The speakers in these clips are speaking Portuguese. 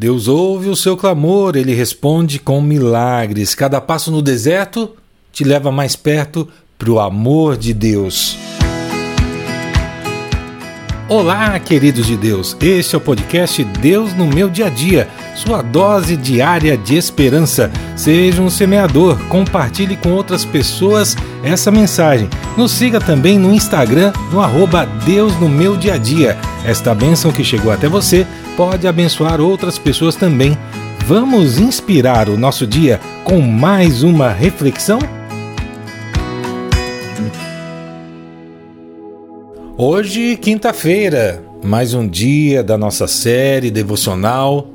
Deus ouve o seu clamor, ele responde com milagres. Cada passo no deserto te leva mais perto para o amor de Deus. Olá, queridos de Deus. Este é o podcast Deus no meu dia a dia, sua dose diária de esperança. Seja um semeador, compartilhe com outras pessoas essa mensagem. Nos siga também no Instagram, no arroba Deus no meu dia a dia. Esta bênção que chegou até você pode abençoar outras pessoas também. Vamos inspirar o nosso dia com mais uma reflexão? Hoje, quinta-feira, mais um dia da nossa série devocional,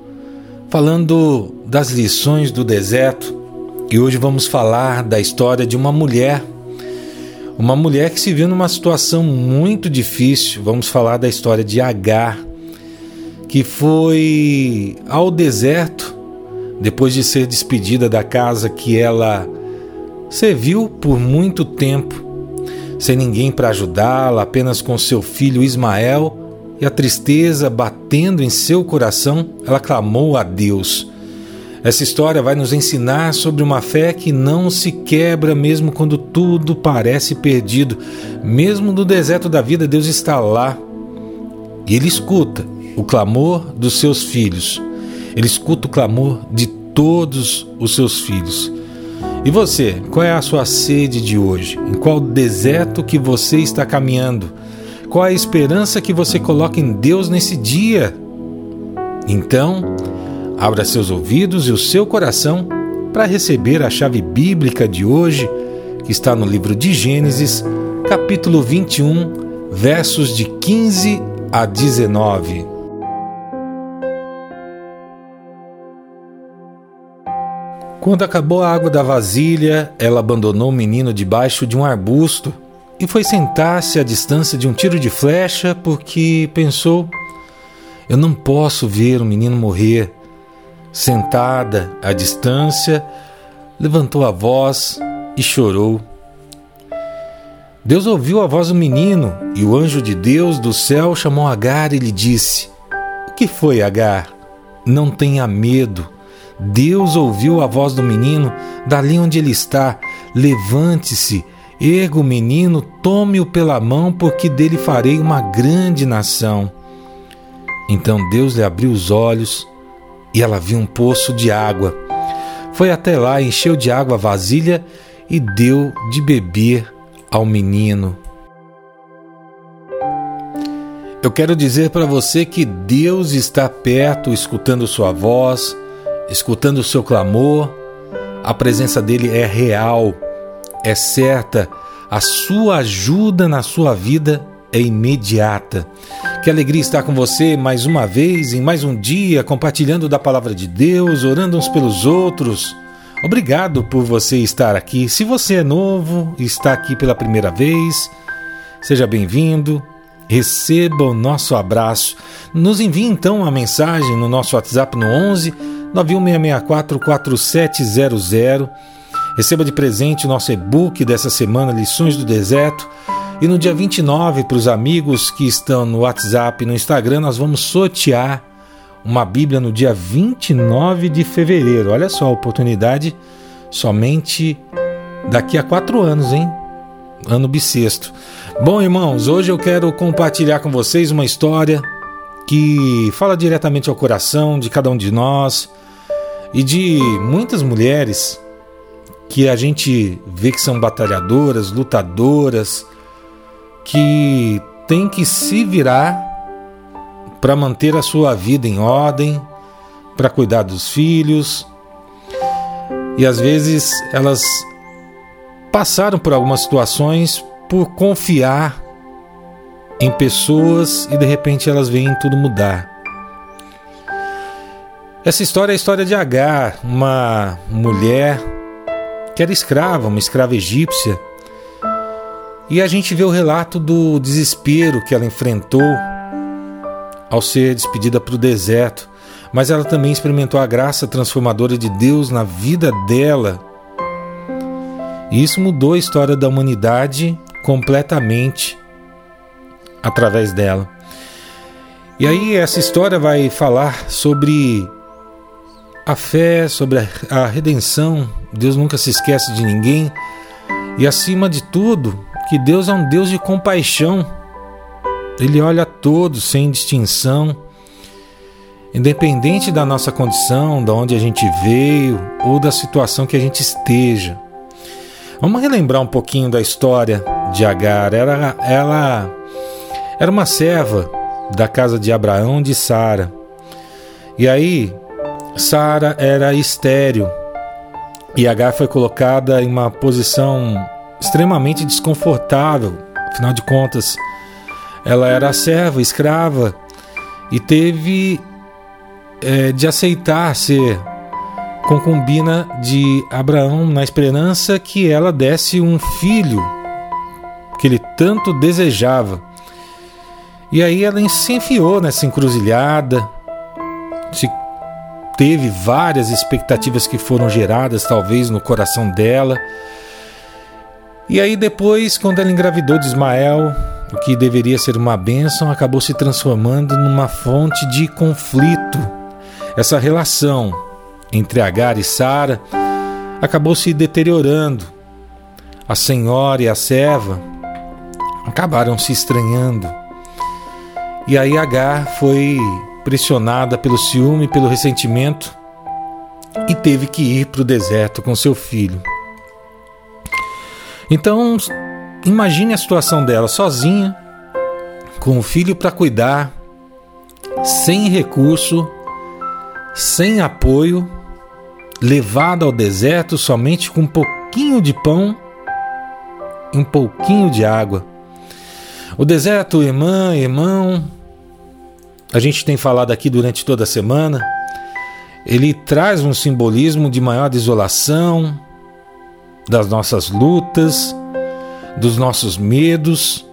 falando das lições do deserto. E hoje vamos falar da história de uma mulher, uma mulher que se viu numa situação muito difícil. Vamos falar da história de Agar, que foi ao deserto depois de ser despedida da casa que ela serviu por muito tempo sem ninguém para ajudá-la, apenas com seu filho Ismael, e a tristeza batendo em seu coração, ela clamou a Deus. Essa história vai nos ensinar sobre uma fé que não se quebra mesmo quando tudo parece perdido. Mesmo no deserto da vida, Deus está lá e Ele escuta o clamor dos seus filhos. Ele escuta o clamor de todos os seus filhos. E você, qual é a sua sede de hoje? Em qual deserto que você está caminhando? Qual a esperança que você coloca em Deus nesse dia? Então, abra seus ouvidos e o seu coração para receber a chave bíblica de hoje, que está no livro de Gênesis, capítulo 21, versos de 15 a 19. Quando acabou a água da vasilha, ela abandonou o menino debaixo de um arbusto e foi sentar-se à distância de um tiro de flecha porque pensou: eu não posso ver o menino morrer. Sentada à distância, levantou a voz e chorou. Deus ouviu a voz do menino e o anjo de Deus do céu chamou Agar e lhe disse: O que foi, Agar? Não tenha medo Deus ouviu a voz do menino dali onde ele está. Levante-se, erga o menino, tome-o pela mão, porque dele farei uma grande nação. Então Deus lhe abriu os olhos e ela viu um poço de água. Foi até lá, encheu de água a vasilha e deu de beber ao menino. Eu quero dizer para você que Deus está perto, escutando sua voz escutando o seu clamor, a presença dele é real, é certa, a sua ajuda na sua vida é imediata. Que alegria estar com você mais uma vez, em mais um dia, compartilhando da palavra de Deus, orando uns pelos outros. Obrigado por você estar aqui. Se você é novo está aqui pela primeira vez, seja bem-vindo. Receba o nosso abraço. Nos envie então uma mensagem no nosso WhatsApp no 11 916644700. Receba de presente o nosso e-book dessa semana, Lições do Deserto. E no dia 29, para os amigos que estão no WhatsApp e no Instagram, nós vamos sortear uma Bíblia no dia 29 de fevereiro. Olha só a oportunidade, somente daqui a quatro anos, hein? Ano bissexto. Bom, irmãos, hoje eu quero compartilhar com vocês uma história que fala diretamente ao coração de cada um de nós e de muitas mulheres que a gente vê que são batalhadoras, lutadoras, que têm que se virar para manter a sua vida em ordem, para cuidar dos filhos. E às vezes elas passaram por algumas situações por confiar em pessoas e de repente elas veem tudo mudar. Essa história é a história de Agar, uma mulher que era escrava, uma escrava egípcia. E a gente vê o relato do desespero que ela enfrentou ao ser despedida para o deserto, mas ela também experimentou a graça transformadora de Deus na vida dela. E isso mudou a história da humanidade completamente através dela. E aí essa história vai falar sobre a fé, sobre a redenção. Deus nunca se esquece de ninguém. E acima de tudo, que Deus é um Deus de compaixão. Ele olha a todos sem distinção. Independente da nossa condição, de onde a gente veio ou da situação que a gente esteja. Vamos relembrar um pouquinho da história de Agar. Era, ela era uma serva da casa de Abraão de Sara. E aí, Sara era estéril e Agar foi colocada em uma posição extremamente desconfortável. Afinal de contas, ela era serva, escrava e teve é, de aceitar ser concubina de Abraão na esperança que ela desse um filho que ele tanto desejava. E aí ela se enfiou nessa encruzilhada, se teve várias expectativas que foram geradas talvez no coração dela. E aí depois, quando ela engravidou de Ismael, o que deveria ser uma bênção acabou se transformando numa fonte de conflito. Essa relação entre Agar e Sara acabou se deteriorando. A senhora e a serva acabaram se estranhando. E aí Agar foi pressionada pelo ciúme pelo ressentimento e teve que ir para o deserto com seu filho. Então, imagine a situação dela sozinha, com o filho para cuidar, sem recurso, sem apoio, levada ao deserto somente com um pouquinho de pão e um pouquinho de água. O deserto, irmã, irmão, a gente tem falado aqui durante toda a semana, ele traz um simbolismo de maior desolação, das nossas lutas, dos nossos medos.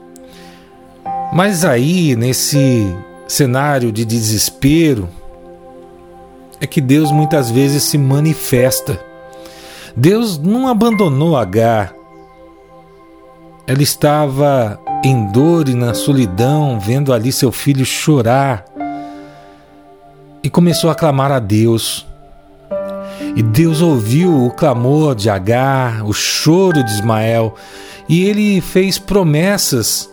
Mas aí, nesse cenário de desespero, é que Deus muitas vezes se manifesta. Deus não abandonou Agar. Ela estava em dor e na solidão, vendo ali seu filho chorar, e começou a clamar a Deus. E Deus ouviu o clamor de Agar, o choro de Ismael, e ele fez promessas.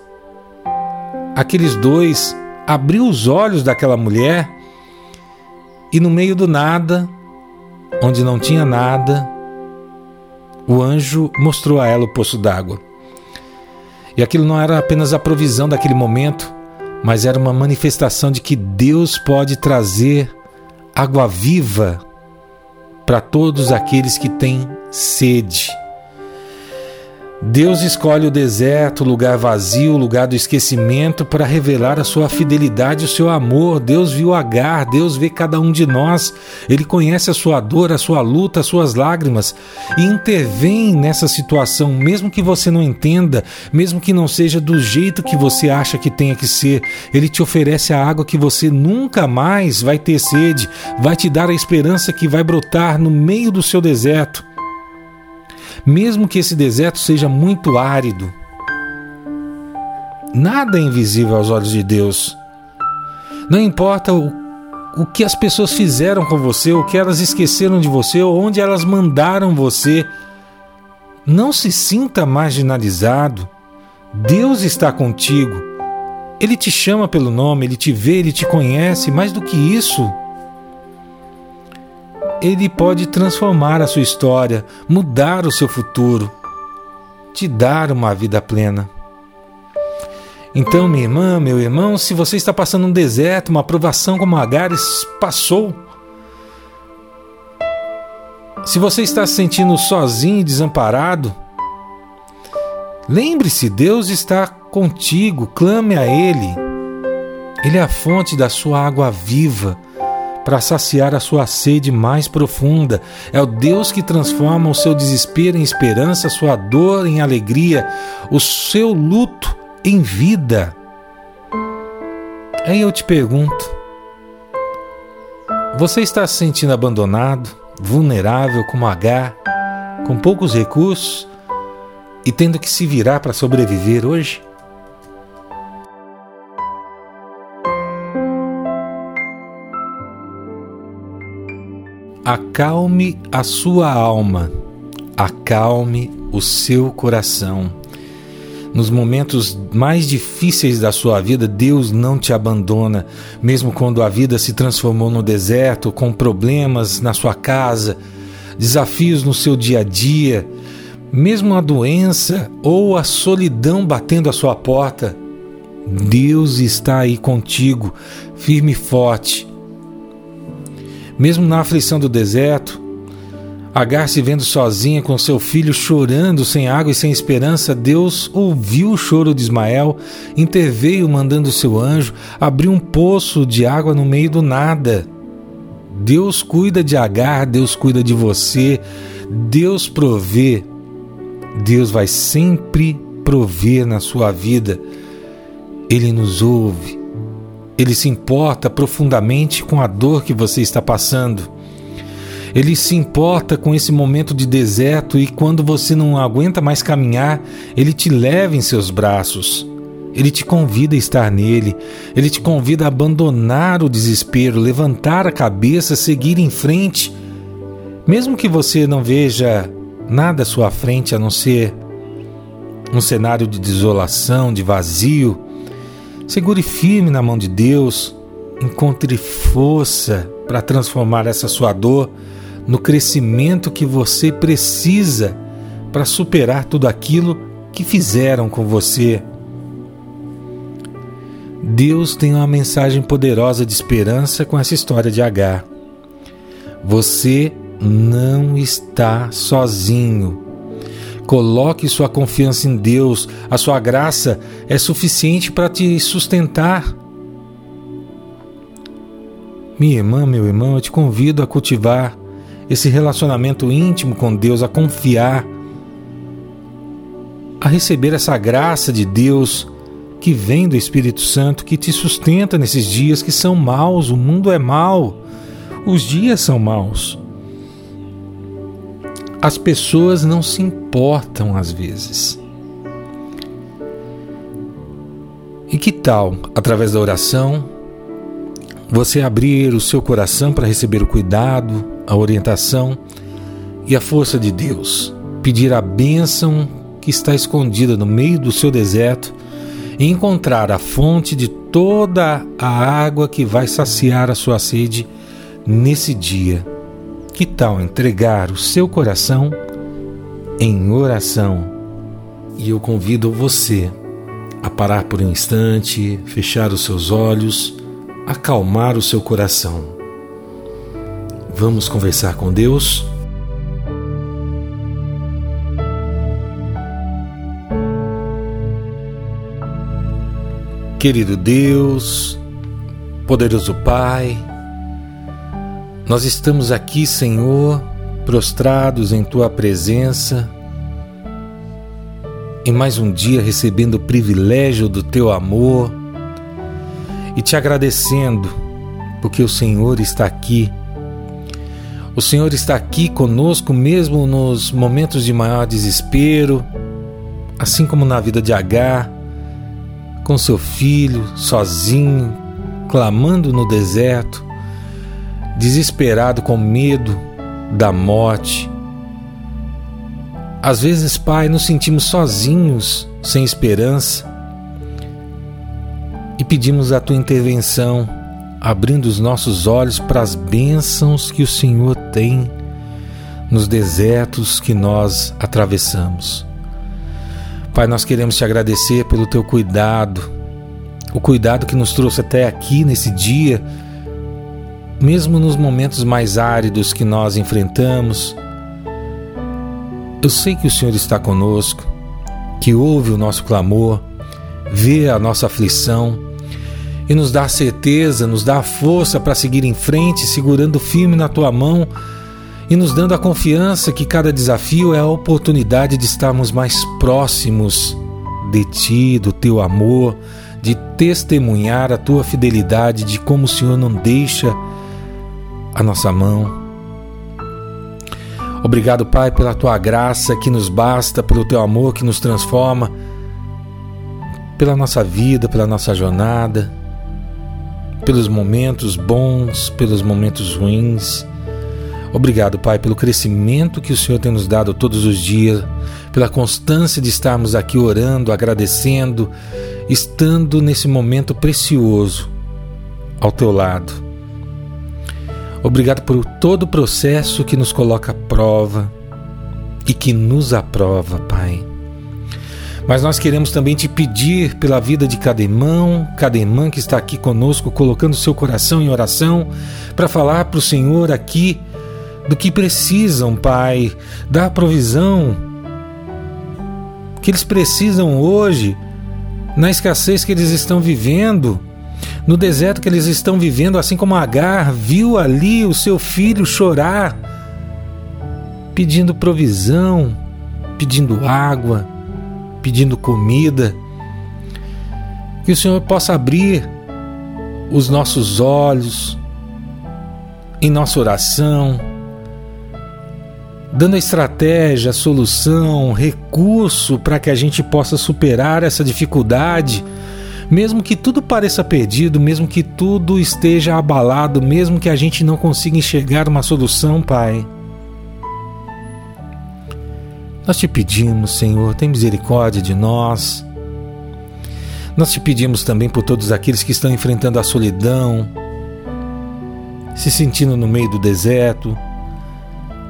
Aqueles dois abriu os olhos daquela mulher e no meio do nada, onde não tinha nada, o anjo mostrou a ela o poço d'água. E aquilo não era apenas a provisão daquele momento, mas era uma manifestação de que Deus pode trazer água viva para todos aqueles que têm sede. Deus escolhe o deserto, o lugar vazio, o lugar do esquecimento, para revelar a sua fidelidade, o seu amor. Deus viu Agar, Deus vê cada um de nós. Ele conhece a sua dor, a sua luta, as suas lágrimas e intervém nessa situação, mesmo que você não entenda, mesmo que não seja do jeito que você acha que tenha que ser. Ele te oferece a água que você nunca mais vai ter sede, vai te dar a esperança que vai brotar no meio do seu deserto mesmo que esse deserto seja muito árido. Nada é invisível aos olhos de Deus. Não importa o, o que as pessoas fizeram com você, o que elas esqueceram de você, ou onde elas mandaram você. Não se sinta marginalizado. Deus está contigo. Ele te chama pelo nome, ele te vê, ele te conhece. Mais do que isso, ele pode transformar a sua história, mudar o seu futuro, te dar uma vida plena. Então, minha irmã, meu irmão, se você está passando um deserto, uma provação como Agares passou, se você está se sentindo sozinho e desamparado, lembre-se, Deus está contigo, clame a Ele. Ele é a fonte da sua água viva para saciar a sua sede mais profunda. É o Deus que transforma o seu desespero em esperança, sua dor em alegria, o seu luto em vida. Aí eu te pergunto: você está se sentindo abandonado, vulnerável como H, com poucos recursos e tendo que se virar para sobreviver hoje? Acalme a sua alma, acalme o seu coração. Nos momentos mais difíceis da sua vida, Deus não te abandona, mesmo quando a vida se transformou no deserto, com problemas na sua casa, desafios no seu dia a dia, mesmo a doença ou a solidão batendo à sua porta. Deus está aí contigo, firme e forte. Mesmo na aflição do deserto, Agar se vendo sozinha com seu filho chorando sem água e sem esperança, Deus ouviu o choro de Ismael, interveio mandando seu anjo, abriu um poço de água no meio do nada. Deus cuida de Agar, Deus cuida de você, Deus provê, Deus vai sempre prover na sua vida. Ele nos ouve, ele se importa profundamente com a dor que você está passando. Ele se importa com esse momento de deserto e quando você não aguenta mais caminhar, ele te leva em seus braços. Ele te convida a estar nele, ele te convida a abandonar o desespero, levantar a cabeça, seguir em frente. Mesmo que você não veja nada à sua frente a não ser um cenário de desolação, de vazio, segure firme na mão de Deus, encontre força para transformar essa sua dor no crescimento que você precisa para superar tudo aquilo que fizeram com você. Deus tem uma mensagem poderosa de esperança com essa história de Agar. Você não está sozinho. Coloque sua confiança em Deus, a sua graça é suficiente para te sustentar. Minha irmã, meu irmão, eu te convido a cultivar esse relacionamento íntimo com Deus, a confiar, a receber essa graça de Deus que vem do Espírito Santo, que te sustenta nesses dias que são maus, o mundo é mau, os dias são maus. As pessoas não se importam às vezes. E que tal, através da oração, você abrir o seu coração para receber o cuidado, a orientação e a força de Deus. Pedir a bênção que está escondida no meio do seu deserto e encontrar a fonte de toda a água que vai saciar a sua sede nesse dia. Que tal entregar o seu coração em oração? E eu convido você a parar por um instante, fechar os seus olhos, acalmar o seu coração Vamos conversar com Deus? Querido Deus, poderoso Pai, nós estamos aqui, Senhor, prostrados em Tua presença, em mais um dia recebendo o privilégio do Teu amor e te agradecendo porque o Senhor está aqui. O Senhor está aqui conosco mesmo nos momentos de maior desespero, assim como na vida de Agar, com seu filho, sozinho, clamando no deserto, desesperado com medo da morte. Às vezes, Pai, nos sentimos sozinhos, sem esperança, e pedimos a tua intervenção abrindo os nossos olhos para as bênçãos que o Senhor tem nos desertos que nós atravessamos. Pai, nós queremos te agradecer pelo teu cuidado, o cuidado que nos trouxe até aqui nesse dia, mesmo nos momentos mais áridos que nós enfrentamos. Eu sei que o Senhor está conosco, que ouve o nosso clamor, vê a nossa aflição e nos dá certeza, nos dá força para seguir em frente, segurando firme na tua mão e nos dando a confiança que cada desafio é a oportunidade de estarmos mais próximos de ti, do teu amor, de testemunhar a tua fidelidade, de como o Senhor não deixa a nossa mão. Obrigado, Pai, pela tua graça que nos basta, pelo teu amor que nos transforma, pela nossa vida, pela nossa jornada pelos momentos bons, pelos momentos ruins. Obrigado, Pai, pelo crescimento que o Senhor tem nos dado todos os dias, pela constância de estarmos aqui orando, agradecendo, estando nesse momento precioso ao teu lado. Obrigado por todo o processo que nos coloca à prova e que nos aprova, Pai. Mas nós queremos também te pedir pela vida de cada irmão, cada irmã que está aqui conosco, colocando seu coração em oração, para falar para o Senhor aqui do que precisam, Pai, da provisão que eles precisam hoje, na escassez que eles estão vivendo, no deserto que eles estão vivendo, assim como Agar viu ali o seu filho chorar, pedindo provisão, pedindo água, pedindo comida. Que o Senhor possa abrir os nossos olhos em nossa oração, dando a estratégia, a solução, recurso para que a gente possa superar essa dificuldade, mesmo que tudo pareça perdido, mesmo que tudo esteja abalado, mesmo que a gente não consiga enxergar uma solução, Pai. Nós te pedimos, Senhor, tem misericórdia de nós. Nós te pedimos também por todos aqueles que estão enfrentando a solidão, se sentindo no meio do deserto,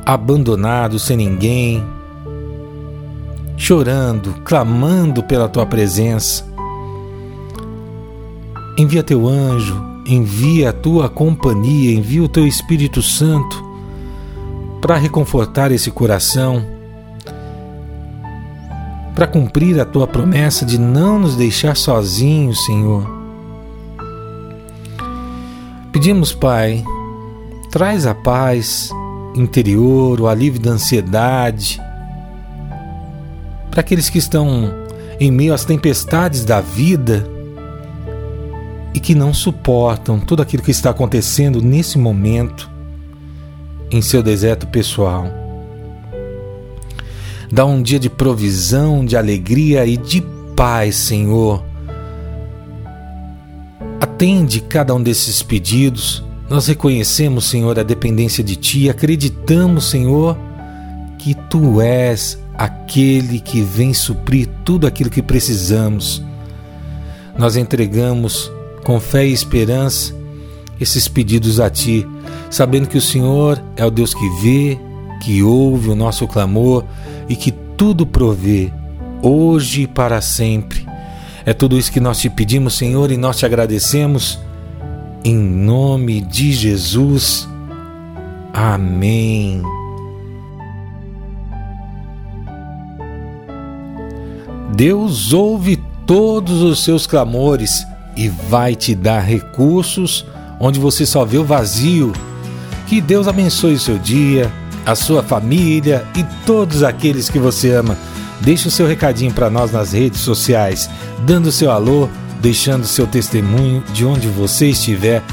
abandonado, sem ninguém, chorando, clamando pela tua presença. Envia teu anjo, envia a tua companhia, envia o teu Espírito Santo para reconfortar esse coração, para cumprir a tua promessa de não nos deixar sozinhos, Senhor. Pedimos, Pai, traz a paz, interior, o alívio da ansiedade. Para aqueles que estão em meio às tempestades da vida e que não suportam tudo aquilo que está acontecendo nesse momento em seu deserto pessoal. Dá um dia de provisão, de alegria e de paz, Senhor. Atende cada um desses pedidos nós reconhecemos, Senhor, a dependência de Ti acreditamos, Senhor, que Tu és aquele que vem suprir tudo aquilo que precisamos. Nós entregamos com fé e esperança esses pedidos a Ti, sabendo que o Senhor é o Deus que vê, que ouve o nosso clamor e que tudo provê, hoje e para sempre. É tudo isso que nós te pedimos, Senhor, e nós te agradecemos em nome de Jesus. Amém. Deus ouve todos os seus clamores e vai te dar recursos onde você só vê o vazio. Que Deus abençoe o seu dia, a sua família e todos aqueles que você ama. Deixe o seu recadinho para nós nas redes sociais, dando seu alô deixando seu testemunho de onde você estiver.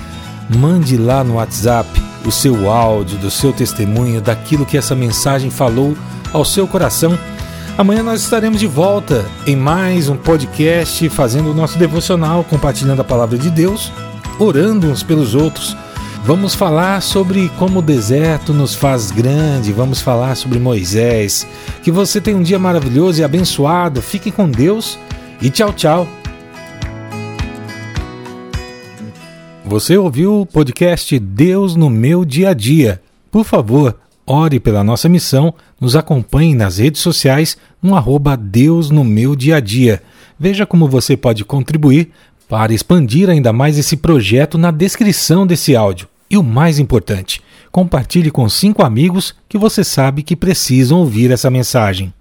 Mande lá no WhatsApp o seu áudio do seu testemunho, daquilo que essa mensagem falou ao seu coração. Amanhã nós estaremos de volta em mais um podcast, fazendo o nosso devocional, compartilhando a palavra de Deus, orando uns pelos outros. Vamos falar sobre como o deserto nos faz grande, vamos falar sobre Moisés. Que você tenha um dia maravilhoso e abençoado. Fique com Deus e tchau, tchau. Você ouviu o podcast Deus no meu dia a dia. Por favor, ore pela nossa missão, nos acompanhe nas redes sociais no arroba Deus no meu dia a dia. Veja como você pode contribuir para expandir ainda mais esse projeto na descrição desse áudio. E o mais importante, compartilhe com cinco amigos que você sabe que precisam ouvir essa mensagem.